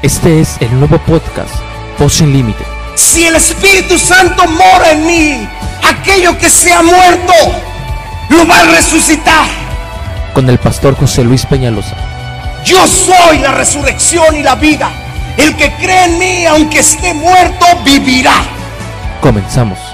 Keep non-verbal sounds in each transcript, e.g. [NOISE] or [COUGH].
Este es el nuevo podcast, Voz Sin Límite. Si el Espíritu Santo mora en mí, aquello que se ha muerto, lo va a resucitar. Con el pastor José Luis Peñalosa. Yo soy la resurrección y la vida. El que cree en mí, aunque esté muerto, vivirá. Comenzamos.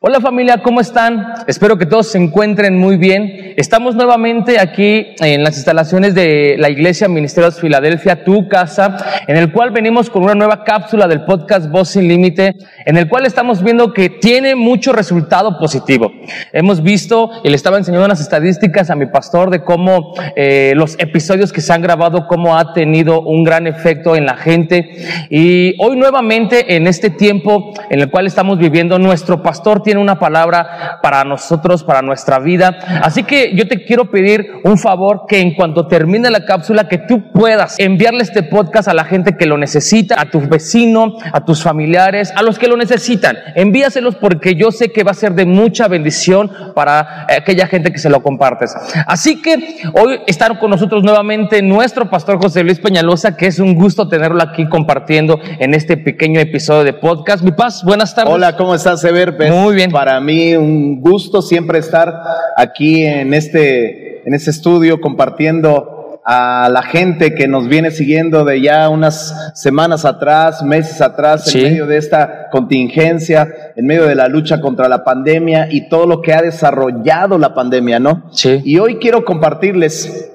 Hola familia, ¿cómo están? Espero que todos se encuentren muy bien. Estamos nuevamente aquí en las instalaciones de la Iglesia Ministerios Filadelfia, tu casa, en el cual venimos con una nueva cápsula del podcast Voz sin Límite, en el cual estamos viendo que tiene mucho resultado positivo. Hemos visto, y le estaba enseñando unas estadísticas a mi pastor de cómo eh, los episodios que se han grabado, cómo ha tenido un gran efecto en la gente. Y hoy nuevamente, en este tiempo en el cual estamos viviendo, nuestro pastor tiene una palabra para nosotros, para nuestra vida. Así que yo te quiero pedir un favor que en cuanto termine la cápsula, que tú puedas enviarle este podcast a la gente que lo necesita, a tu vecino, a tus familiares, a los que lo necesitan. Envíaselos porque yo sé que va a ser de mucha bendición para aquella gente que se lo compartes. Así que hoy están con nosotros nuevamente nuestro pastor José Luis Peñalosa, que es un gusto tenerlo aquí compartiendo en este pequeño episodio de podcast. Mi paz, buenas tardes. Hola, ¿cómo estás, Ever? Muy bien. Para mí un gusto siempre estar aquí en este, en este estudio compartiendo a la gente que nos viene siguiendo de ya unas semanas atrás, meses atrás, Sí. en medio de esta contingencia, en medio de la lucha contra la pandemia y todo lo que ha desarrollado la pandemia, ¿no? Sí. Y hoy quiero compartirles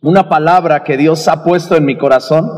una palabra que Dios ha puesto en mi corazón.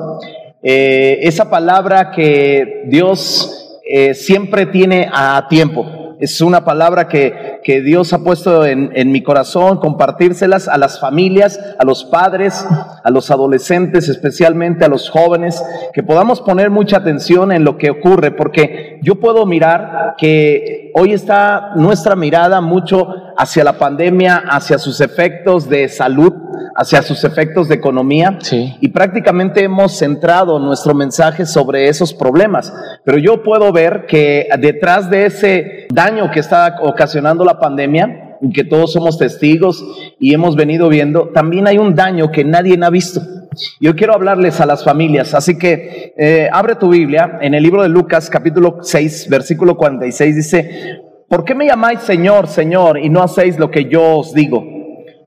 Eh, esa palabra que Dios eh, siempre tiene a tiempo. Es una palabra que, que Dios ha puesto en, en mi corazón, compartírselas a las familias, a los padres, a los adolescentes, especialmente a los jóvenes, que podamos poner mucha atención en lo que ocurre, porque yo puedo mirar que hoy está nuestra mirada mucho hacia la pandemia, hacia sus efectos de salud, hacia sus efectos de economía. Sí. Y prácticamente hemos centrado nuestro mensaje sobre esos problemas. Pero yo puedo ver que detrás de ese daño que está ocasionando la pandemia, y que todos somos testigos y hemos venido viendo, también hay un daño que nadie ha visto. Yo quiero hablarles a las familias, así que eh, abre tu Biblia en el libro de Lucas capítulo 6, versículo 46, dice, ¿por qué me llamáis Señor, Señor, y no hacéis lo que yo os digo?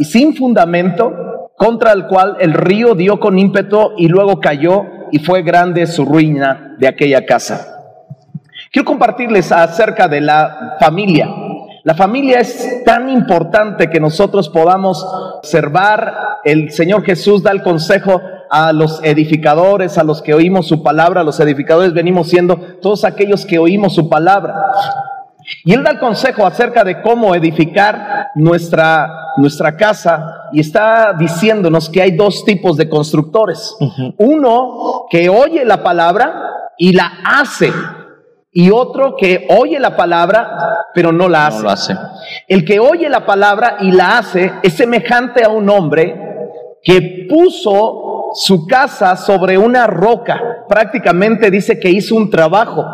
y sin fundamento, contra el cual el río dio con ímpetu y luego cayó y fue grande su ruina de aquella casa. Quiero compartirles acerca de la familia. La familia es tan importante que nosotros podamos observar. El Señor Jesús da el consejo a los edificadores, a los que oímos su palabra. Los edificadores venimos siendo todos aquellos que oímos su palabra. Y Él da el consejo acerca de cómo edificar nuestra, nuestra casa y está diciéndonos que hay dos tipos de constructores. Uno que oye la palabra y la hace y otro que oye la palabra, pero no la hace. No lo hace. El que oye la palabra y la hace es semejante a un hombre que puso su casa sobre una roca. Prácticamente dice que hizo un trabajo.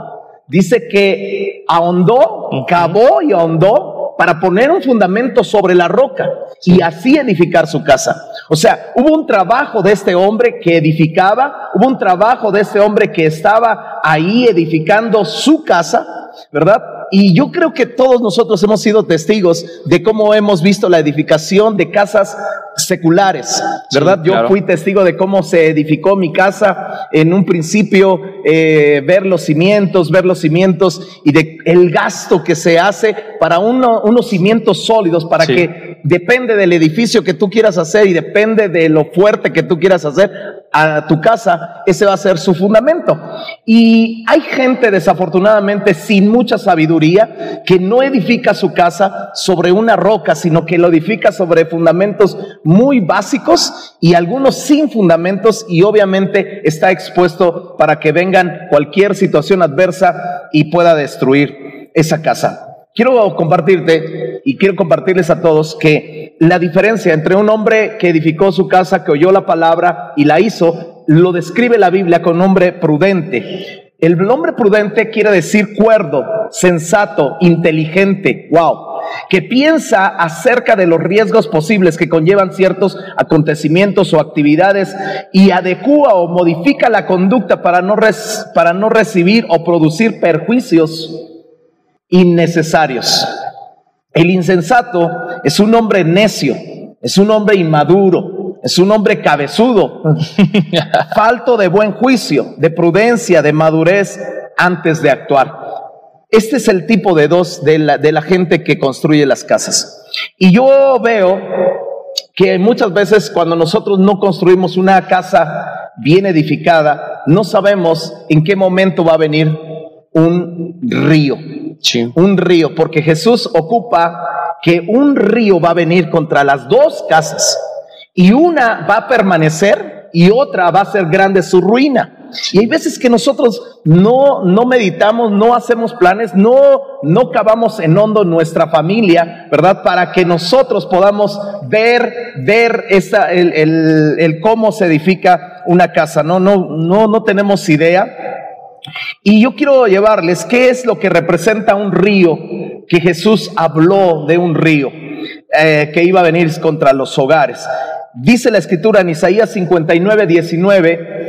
Dice que ahondó, cavó y ahondó para poner un fundamento sobre la roca y así edificar su casa. O sea, hubo un trabajo de este hombre que edificaba, hubo un trabajo de este hombre que estaba ahí edificando su casa, ¿verdad? Y yo creo que todos nosotros hemos sido testigos de cómo hemos visto la edificación de casas seculares, ¿verdad? Sí, Yo fui testigo de cómo se edificó mi casa en un principio, eh, ver los cimientos, ver los cimientos y de el gasto que se hace para uno- unos cimientos sólidos, para Sí. que depende del edificio que tú quieras hacer y depende de lo fuerte que tú quieras hacer, a tu casa, ese va a ser su fundamento. Y hay gente desafortunadamente sin mucha sabiduría que no edifica su casa sobre una roca, sino que lo edifica sobre fundamentos muy básicos y algunos sin fundamentos y obviamente está expuesto para que vengan cualquier situación adversa y pueda destruir esa casa. Quiero compartirte y quiero compartirles a todos que la diferencia entre un hombre que edificó su casa, que oyó la palabra y la hizo, lo describe la Biblia con hombre prudente. El hombre prudente quiere decir cuerdo, sensato, inteligente, wow, que piensa acerca de los riesgos posibles que conllevan ciertos acontecimientos o actividades y adecua o modifica la conducta para no, para no recibir o producir perjuicios innecesarios. El insensato es un hombre necio, es un hombre inmaduro, es un hombre cabezudo, [LAUGHS] falto de buen juicio, de prudencia, de madurez antes de actuar. Este es el tipo de dos de la, de la gente que construye las casas. Y yo veo que muchas veces cuando nosotros no construimos una casa bien edificada, no sabemos en qué momento va a venir un río un río, porque Jesús ocupa que un río va a venir contra las dos casas y una va a permanecer y otra va a ser grande su ruina. Y hay veces que nosotros no, no meditamos, no hacemos planes, no, no cavamos en hondo nuestra familia, ¿verdad? Para que nosotros podamos ver, ver esa, el, el, el cómo se edifica una casa. No, no, no, no tenemos idea. Y yo quiero llevarles qué es lo que representa un río, que Jesús habló de un río eh, que iba a venir contra los hogares. Dice la escritura en Isaías 59, 19,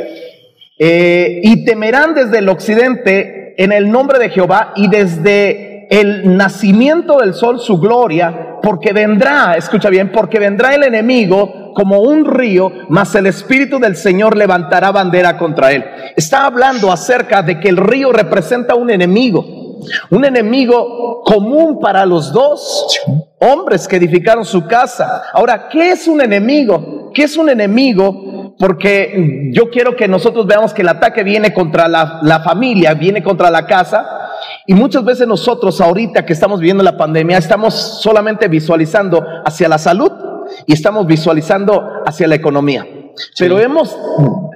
eh, y temerán desde el occidente en el nombre de Jehová y desde el nacimiento del sol su gloria, porque vendrá, escucha bien, porque vendrá el enemigo como un río, mas el Espíritu del Señor levantará bandera contra él. Está hablando acerca de que el río representa un enemigo, un enemigo común para los dos hombres que edificaron su casa. Ahora, ¿qué es un enemigo? ¿Qué es un enemigo? Porque yo quiero que nosotros veamos que el ataque viene contra la, la familia, viene contra la casa. Y muchas veces nosotros ahorita que estamos viviendo la pandemia, estamos solamente visualizando hacia la salud y estamos visualizando hacia la economía. Pero vemos,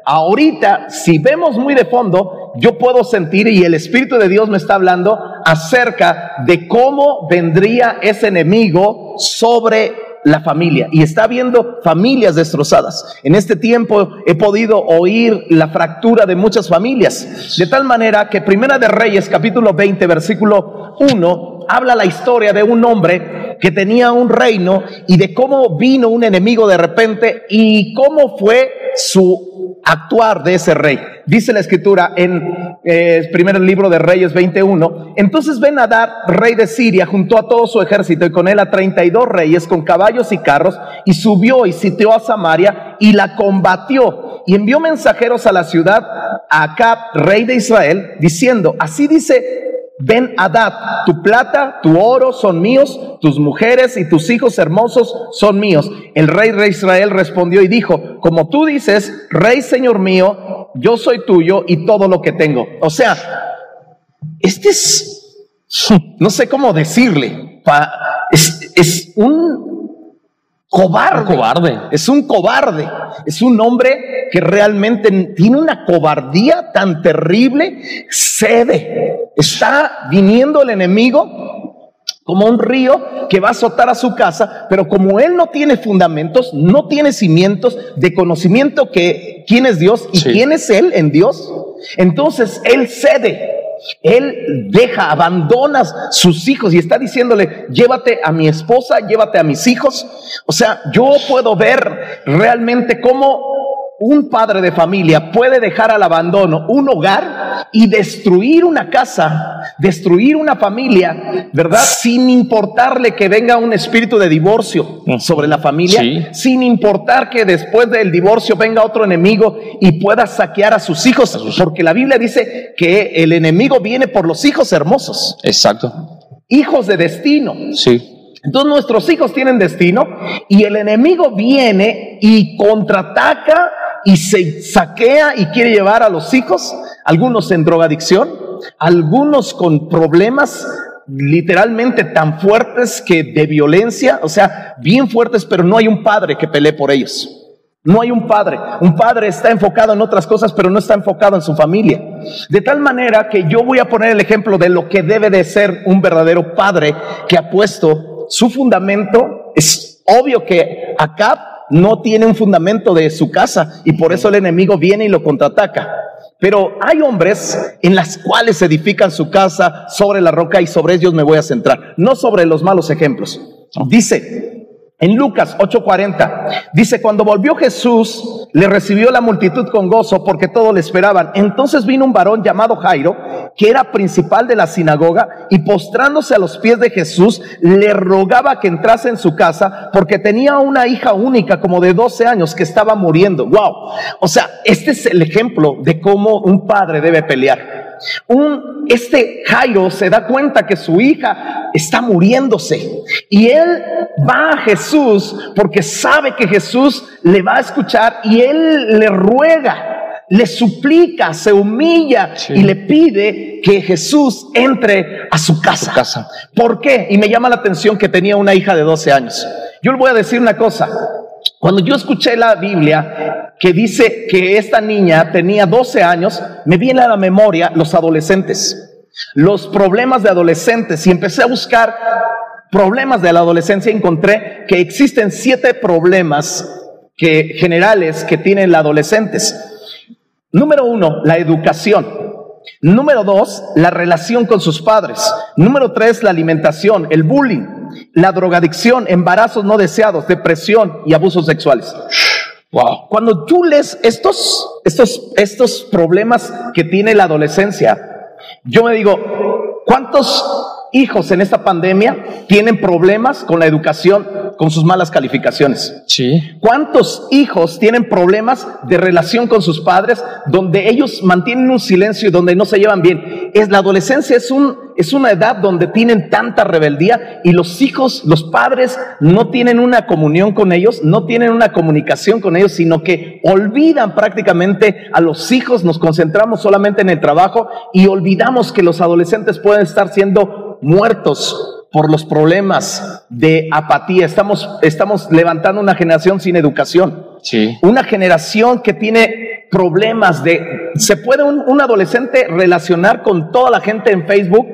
ahorita, si vemos muy de fondo, yo puedo sentir y el Espíritu de Dios me está hablando acerca de cómo vendría ese enemigo sobre la familia y está viendo familias destrozadas. En este tiempo he podido oír la fractura de muchas familias, de tal manera que Primera de Reyes capítulo 20 versículo 1 habla la historia de un hombre que tenía un reino y de cómo vino un enemigo de repente y cómo fue su actuar de ese rey. Dice la escritura en eh, el primer libro de Reyes 21. Entonces Ben Hadad, rey de Siria, juntó a todo su ejército y con él a 32 reyes con caballos y carros y subió y sitió a Samaria y la combatió y envió mensajeros a la ciudad a Acab, rey de Israel, diciendo, así dice Ven Adad, tu plata, tu oro son míos, tus mujeres y tus hijos hermosos son míos. El rey de Israel respondió y dijo, como tú dices, rey señor mío, yo soy tuyo y todo lo que tengo. O sea, este es, no sé cómo decirle, es, es un cobarde. cobarde. Es un cobarde. Es un hombre que realmente tiene una cobardía tan terrible. Cede. Está viniendo el enemigo como un río que va a azotar a su casa, pero como él no tiene fundamentos, no tiene cimientos de conocimiento que quién es Dios y quién es él en Dios, entonces él cede. Él deja, abandona sus hijos y está diciéndole, llévate a mi esposa, llévate a mis hijos. O sea, yo puedo ver realmente cómo un padre de familia puede dejar al abandono un hogar y destruir una casa, destruir una familia, ¿verdad? Sin importarle que venga un espíritu de divorcio sobre la familia, sin importar que después del divorcio venga otro enemigo y pueda saquear a sus hijos, porque la Biblia dice que el enemigo viene por los hijos hermosos. Exacto. Hijos de destino. Sí. Entonces nuestros hijos tienen destino y el enemigo viene y contraataca y se saquea y quiere llevar a los hijos, algunos en drogadicción, algunos con problemas literalmente tan fuertes que de violencia, o sea, bien fuertes, pero no hay un padre que pelee por ellos. No hay un padre. Un padre está enfocado en otras cosas, pero no está enfocado en su familia. De tal manera que yo voy a poner el ejemplo de lo que debe de ser un verdadero padre que ha puesto su fundamento. Es obvio que acá no tiene un fundamento de su casa y por eso el enemigo viene y lo contraataca. Pero hay hombres en las cuales edifican su casa sobre la roca y sobre ellos me voy a centrar, no sobre los malos ejemplos. Dice, en Lucas 8:40 dice, cuando volvió Jesús, le recibió la multitud con gozo porque todos le esperaban. Entonces vino un varón llamado Jairo, que era principal de la sinagoga, y postrándose a los pies de Jesús, le rogaba que entrase en su casa porque tenía una hija única como de 12 años que estaba muriendo. Wow. O sea, este es el ejemplo de cómo un padre debe pelear. Un, este Jairo se da cuenta que su hija está muriéndose y él va a Jesús porque sabe que Jesús le va a escuchar y él le ruega, le suplica, se humilla y le pide que Jesús entre a su casa. casa. ¿Por qué? Y me llama la atención que tenía una hija de 12 años. Yo le voy a decir una cosa. Cuando yo escuché la Biblia que dice que esta niña tenía 12 años, me viene a la memoria los adolescentes, los problemas de adolescentes y empecé a buscar problemas de la adolescencia. Encontré que existen siete problemas que, generales que tienen los adolescentes. Número uno, la educación. Número dos, la relación con sus padres. Número tres, la alimentación, el bullying la drogadicción, embarazos no deseados, depresión y abusos sexuales. Wow. Cuando tú lees estos, estos, estos problemas que tiene la adolescencia, yo me digo, ¿cuántos hijos en esta pandemia tienen problemas con la educación, con sus malas calificaciones? Sí. ¿Cuántos hijos tienen problemas de relación con sus padres donde ellos mantienen un silencio y donde no se llevan bien? Es la adolescencia es un es una edad donde tienen tanta rebeldía y los hijos, los padres no tienen una comunión con ellos, no tienen una comunicación con ellos, sino que olvidan prácticamente a los hijos, nos concentramos solamente en el trabajo y olvidamos que los adolescentes pueden estar siendo muertos por los problemas de apatía. Estamos, estamos levantando una generación sin educación. Sí. Una generación que tiene problemas de... ¿Se puede un, un adolescente relacionar con toda la gente en Facebook?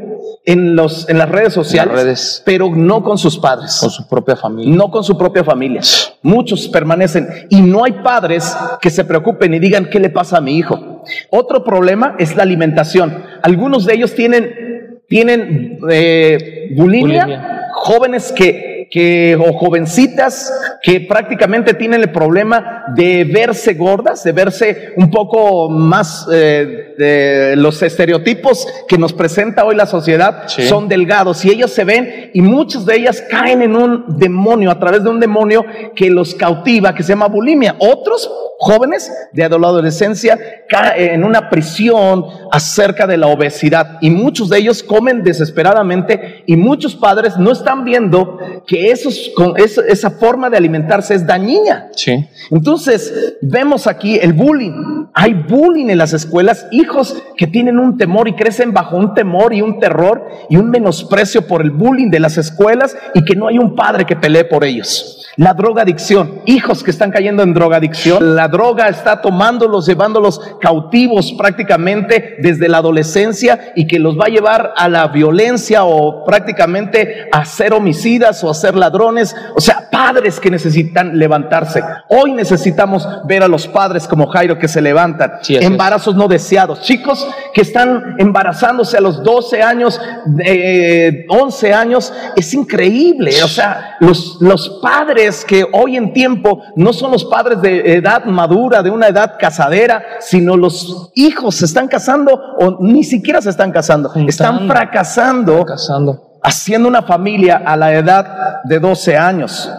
en, los, en las redes sociales, pero no con sus padres. Con su propia familia. No con su propia familia. Muchos permanecen y no hay padres que se preocupen y digan qué le pasa a mi hijo. Otro problema es la alimentación. Algunos de ellos tienen, tienen eh, bulimia, jóvenes que que, o jovencitas que prácticamente tienen el problema de verse gordas, de verse un poco más eh, de los estereotipos que nos presenta hoy la sociedad, son delgados y ellos se ven y muchas de ellas caen en un demonio, a través de un demonio que los cautiva, que se llama bulimia. Otros jóvenes de adolescencia caen en una prisión acerca de la obesidad y muchos de ellos comen desesperadamente y muchos padres no están viendo que esos, con esa, forma de alimentarse es dañina. Sí. Entonces, vemos aquí el bullying. Hay bullying en las escuelas, hijos que tienen un temor y crecen bajo un temor y un terror y un menosprecio por el bullying de las escuelas y que no hay un padre que pelee por ellos. La drogadicción, hijos que están cayendo en drogadicción, la droga está tomándolos, llevándolos cautivos prácticamente desde la adolescencia y que los va a llevar a la violencia o prácticamente a ser homicidas o a ser ladrones. O sea, padres que necesitan levantarse. Hoy necesitamos ver a los padres como Jairo que se levantan. Embarazos no deseados. Chicos que están embarazándose a los 12 años, eh, 11 años. Es increíble. O sea, los, los padres que hoy en tiempo no son los padres de edad madura, de una edad casadera, sino los hijos se están casando o ni siquiera se están casando, están fracasando, fracasando, haciendo una familia a la edad de 12 años.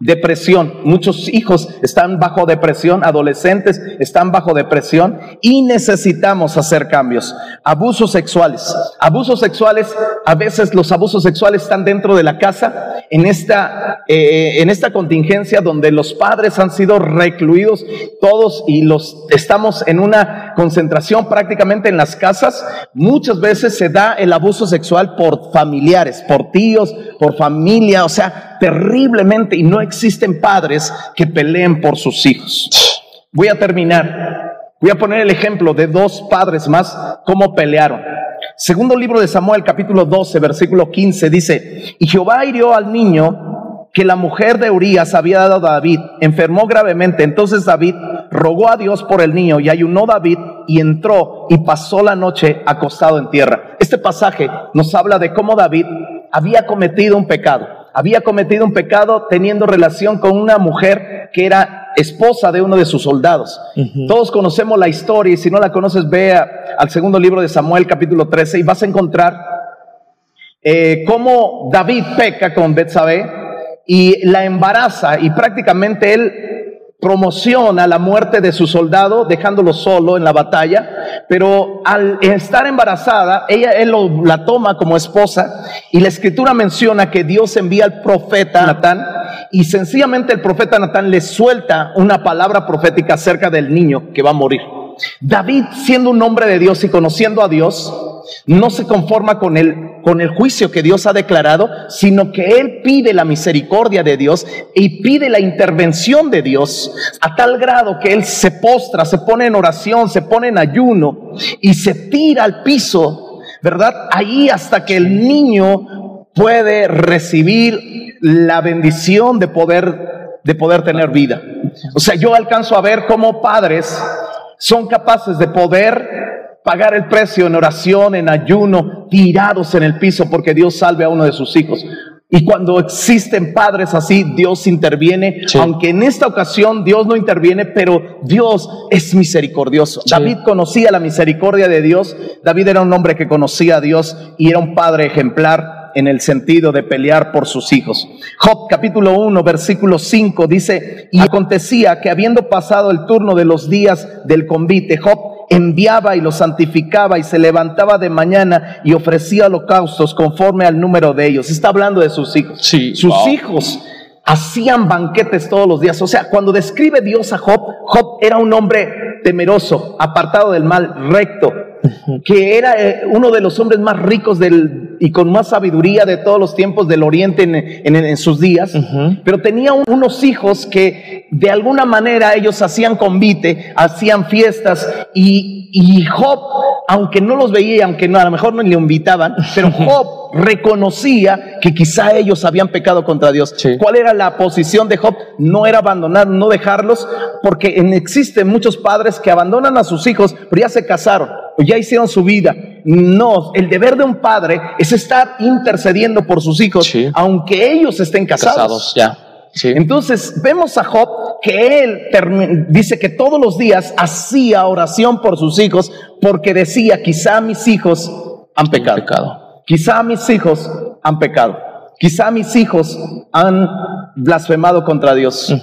Depresión. Muchos hijos están bajo depresión, adolescentes están bajo depresión y necesitamos hacer cambios. Abusos sexuales. Abusos sexuales, a veces los abusos sexuales están dentro de la casa, en esta, eh, en esta contingencia donde los padres han sido recluidos todos y los estamos en una concentración prácticamente en las casas. Muchas veces se da el abuso sexual por familiares, por tíos, por familia, o sea, terriblemente y no existen padres que peleen por sus hijos. Voy a terminar. Voy a poner el ejemplo de dos padres más, cómo pelearon. Segundo libro de Samuel, capítulo 12, versículo 15, dice, y Jehová hirió al niño que la mujer de Urias había dado a David, enfermó gravemente. Entonces David rogó a Dios por el niño y ayunó David y entró y pasó la noche acostado en tierra. Este pasaje nos habla de cómo David había cometido un pecado había cometido un pecado teniendo relación con una mujer que era esposa de uno de sus soldados. Todos conocemos la historia y si no la conoces, ve al segundo libro de Samuel capítulo 13 y vas a encontrar eh, cómo David peca con Betsabé y la embaraza y prácticamente él promociona la muerte de su soldado dejándolo solo en la batalla, pero al estar embarazada, ella él la toma como esposa y la escritura menciona que Dios envía al profeta Natán y sencillamente el profeta Natán le suelta una palabra profética acerca del niño que va a morir. David, siendo un hombre de Dios y conociendo a Dios, no se conforma con el, con el juicio que Dios ha declarado, sino que él pide la misericordia de Dios y pide la intervención de Dios a tal grado que él se postra, se pone en oración, se pone en ayuno y se tira al piso, ¿verdad? Ahí hasta que el niño puede recibir la bendición de poder, de poder tener vida. O sea, yo alcanzo a ver cómo padres son capaces de poder pagar el precio en oración, en ayuno, tirados en el piso porque Dios salve a uno de sus hijos. Y cuando existen padres así, Dios interviene, aunque en esta ocasión Dios no interviene, pero Dios es misericordioso. David conocía la misericordia de Dios, David era un hombre que conocía a Dios y era un padre ejemplar en el sentido de pelear por sus hijos. Job capítulo 1, versículo 5 dice, y acontecía que habiendo pasado el turno de los días del convite, Job enviaba y los santificaba y se levantaba de mañana y ofrecía holocaustos conforme al número de ellos. Está hablando de sus hijos. sus hijos hacían banquetes todos los días. O sea, cuando describe Dios a Job, Job era un hombre temeroso, apartado del mal, recto, que era eh, uno de los hombres más ricos del, y con más sabiduría de todos los tiempos del oriente en, sus días, pero tenía unos hijos que de alguna manera ellos hacían convite, hacían fiestas y, y Job, aunque no los veía, aunque no, a lo mejor no le invitaban, pero Job reconocía que quizá ellos habían pecado contra Dios. ¿Cuál era la posición de Job? No era abandonar, no dejarlos, porque existen muchos padres que abandonan a sus hijos, pero ya se casaron ya hicieron su vida. No, el deber de un padre es estar intercediendo por sus hijos, aunque ellos estén casados. ya. Entonces vemos a Job que él dice que todos los días hacía oración por sus hijos porque decía, quizá mis hijos han pecado. pecado. Quizá mis hijos han pecado. Quizá mis hijos han blasfemado contra Dios.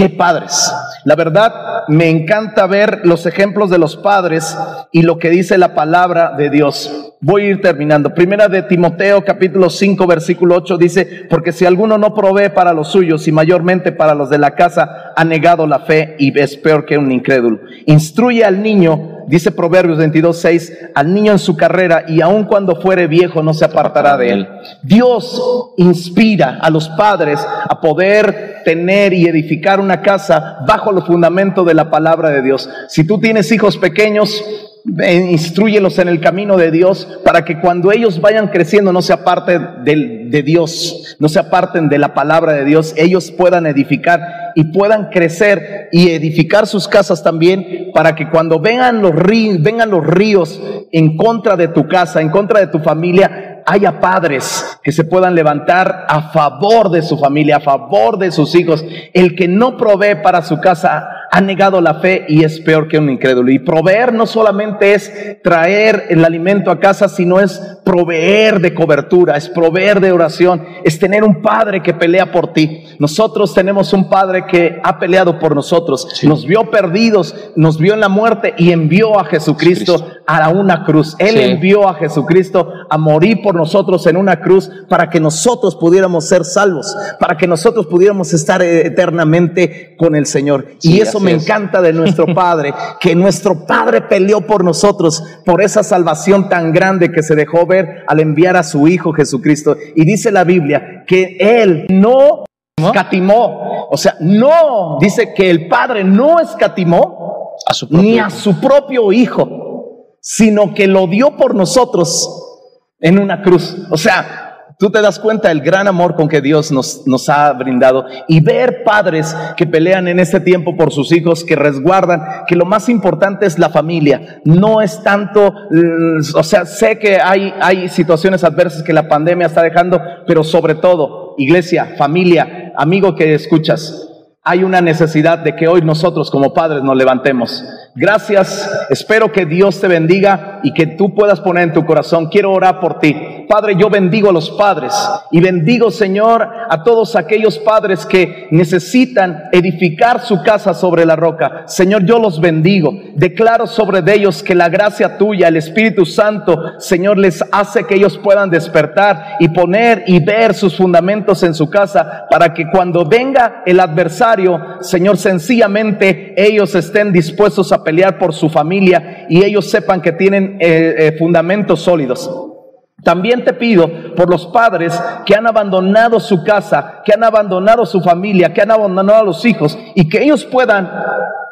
Qué padres. La verdad, me encanta ver los ejemplos de los padres y lo que dice la palabra de Dios. Voy a ir terminando. Primera de Timoteo capítulo 5 versículo 8 dice, porque si alguno no provee para los suyos y mayormente para los de la casa, ha negado la fe y es peor que un incrédulo. Instruye al niño dice Proverbios 22, 6, al niño en su carrera y aun cuando fuere viejo no se apartará de él. Dios inspira a los padres a poder tener y edificar una casa bajo los fundamentos de la palabra de Dios. Si tú tienes hijos pequeños, instruyelos en el camino de Dios para que cuando ellos vayan creciendo no se aparten de, de, Dios, no se aparten de la palabra de Dios, ellos puedan edificar y puedan crecer y edificar sus casas también para que cuando vengan los ríos, vengan los ríos en contra de tu casa, en contra de tu familia, haya padres que se puedan levantar a favor de su familia, a favor de sus hijos. El que no provee para su casa ha negado la fe y es peor que un incrédulo. Y proveer no solamente es traer el alimento a casa, sino es proveer de cobertura, es proveer de oración, es tener un padre que pelea por ti. Nosotros tenemos un padre que ha peleado por nosotros, nos vio perdidos, nos vio en la muerte y envió a Jesucristo a una cruz. Él Sí. envió a Jesucristo a morir por nosotros en una cruz para que nosotros pudiéramos ser salvos, para que nosotros pudiéramos estar eh, eternamente con el Señor. Sí, y eso así me es. encanta de nuestro [LAUGHS] Padre, que nuestro Padre peleó por nosotros, por esa salvación tan grande que se dejó ver al enviar a su Hijo Jesucristo. Y dice la Biblia que Él no escatimó, o sea, no, dice que el Padre no escatimó A su propio ni a su propio Hijo, sino que lo dio por nosotros en una cruz. O sea, tú te das cuenta del gran amor con que Dios nos, nos ha brindado y ver padres que pelean en este tiempo por sus hijos, que resguardan, que lo más importante es la familia. No es tanto, mm, o sea, sé que hay, hay situaciones adversas que la pandemia está dejando, pero sobre todo, iglesia, familia, amigo que escuchas, hay una necesidad de que hoy nosotros como padres nos levantemos. Gracias, espero que Dios te bendiga y que tú puedas poner en tu corazón, quiero orar por ti. Padre, yo bendigo a los padres y bendigo, Señor, a todos aquellos padres que necesitan edificar su casa sobre la roca. Señor, yo los bendigo. Declaro sobre ellos que la gracia tuya, el Espíritu Santo, Señor, les hace que ellos puedan despertar y poner y ver sus fundamentos en su casa para que cuando venga el adversario, Señor, sencillamente ellos estén dispuestos a pelear por su familia y ellos sepan que tienen eh, eh, fundamentos sólidos. También te pido por los padres que han abandonado su casa, que han abandonado su familia, que han abandonado a los hijos y que ellos puedan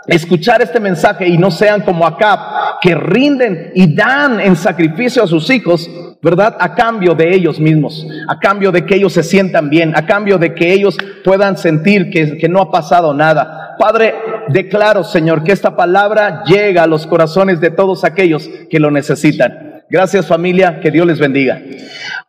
escuchar este mensaje y no sean como Acab, que rinden y dan en sacrificio a sus hijos, ¿verdad? A cambio de ellos mismos, a cambio de que ellos se sientan bien, a cambio de que ellos puedan sentir que, que no ha pasado nada. Padre, declaro, Señor, que esta palabra llega a los corazones de todos aquellos que lo necesitan. Gracias familia, que Dios les bendiga.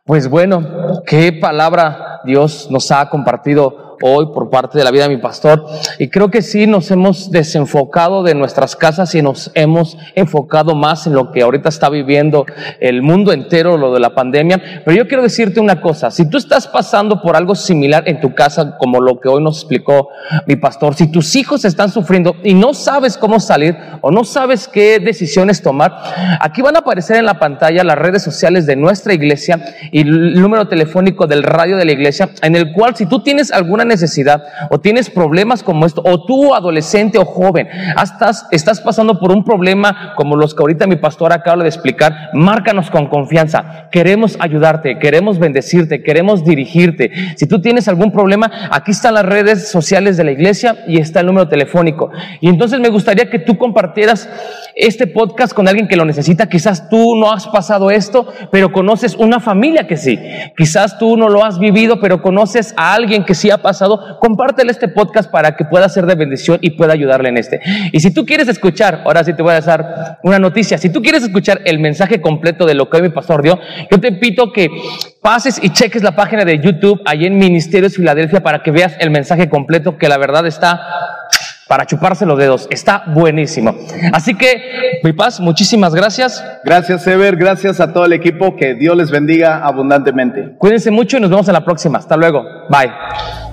Pues bueno, qué palabra Dios nos ha compartido hoy por parte de la vida de mi pastor. Y creo que sí nos hemos desenfocado de nuestras casas y nos hemos enfocado más en lo que ahorita está viviendo el mundo entero, lo de la pandemia. Pero yo quiero decirte una cosa, si tú estás pasando por algo similar en tu casa, como lo que hoy nos explicó mi pastor, si tus hijos están sufriendo y no sabes cómo salir o no sabes qué decisiones tomar, aquí van a aparecer en la pantalla las redes sociales de nuestra iglesia y el número telefónico del radio de la iglesia, en el cual si tú tienes alguna necesidad o tienes problemas como esto, o tú adolescente o joven, estás, estás pasando por un problema como los que ahorita mi pastor acaba de explicar, márcanos con confianza. Queremos ayudarte, queremos bendecirte, queremos dirigirte. Si tú tienes algún problema, aquí están las redes sociales de la iglesia y está el número telefónico. Y entonces me gustaría que tú compartieras este podcast con alguien que lo necesita. Quizás tú no has pasado esto, pero conoces una familia que sí. Quizás tú no lo has vivido, pero conoces a alguien que sí ha pasado. Compártele este podcast para que pueda ser de bendición y pueda ayudarle en este. Y si tú quieres escuchar, ahora sí te voy a dar una noticia. Si tú quieres escuchar el mensaje completo de lo que hoy mi pastor dio, yo te pido que pases y cheques la página de YouTube ahí en Ministerios Filadelfia para que veas el mensaje completo que la verdad está para chuparse los dedos. Está buenísimo. Así que, mi paz, muchísimas gracias. Gracias Ever, gracias a todo el equipo, que Dios les bendiga abundantemente. Cuídense mucho y nos vemos en la próxima. Hasta luego. Bye.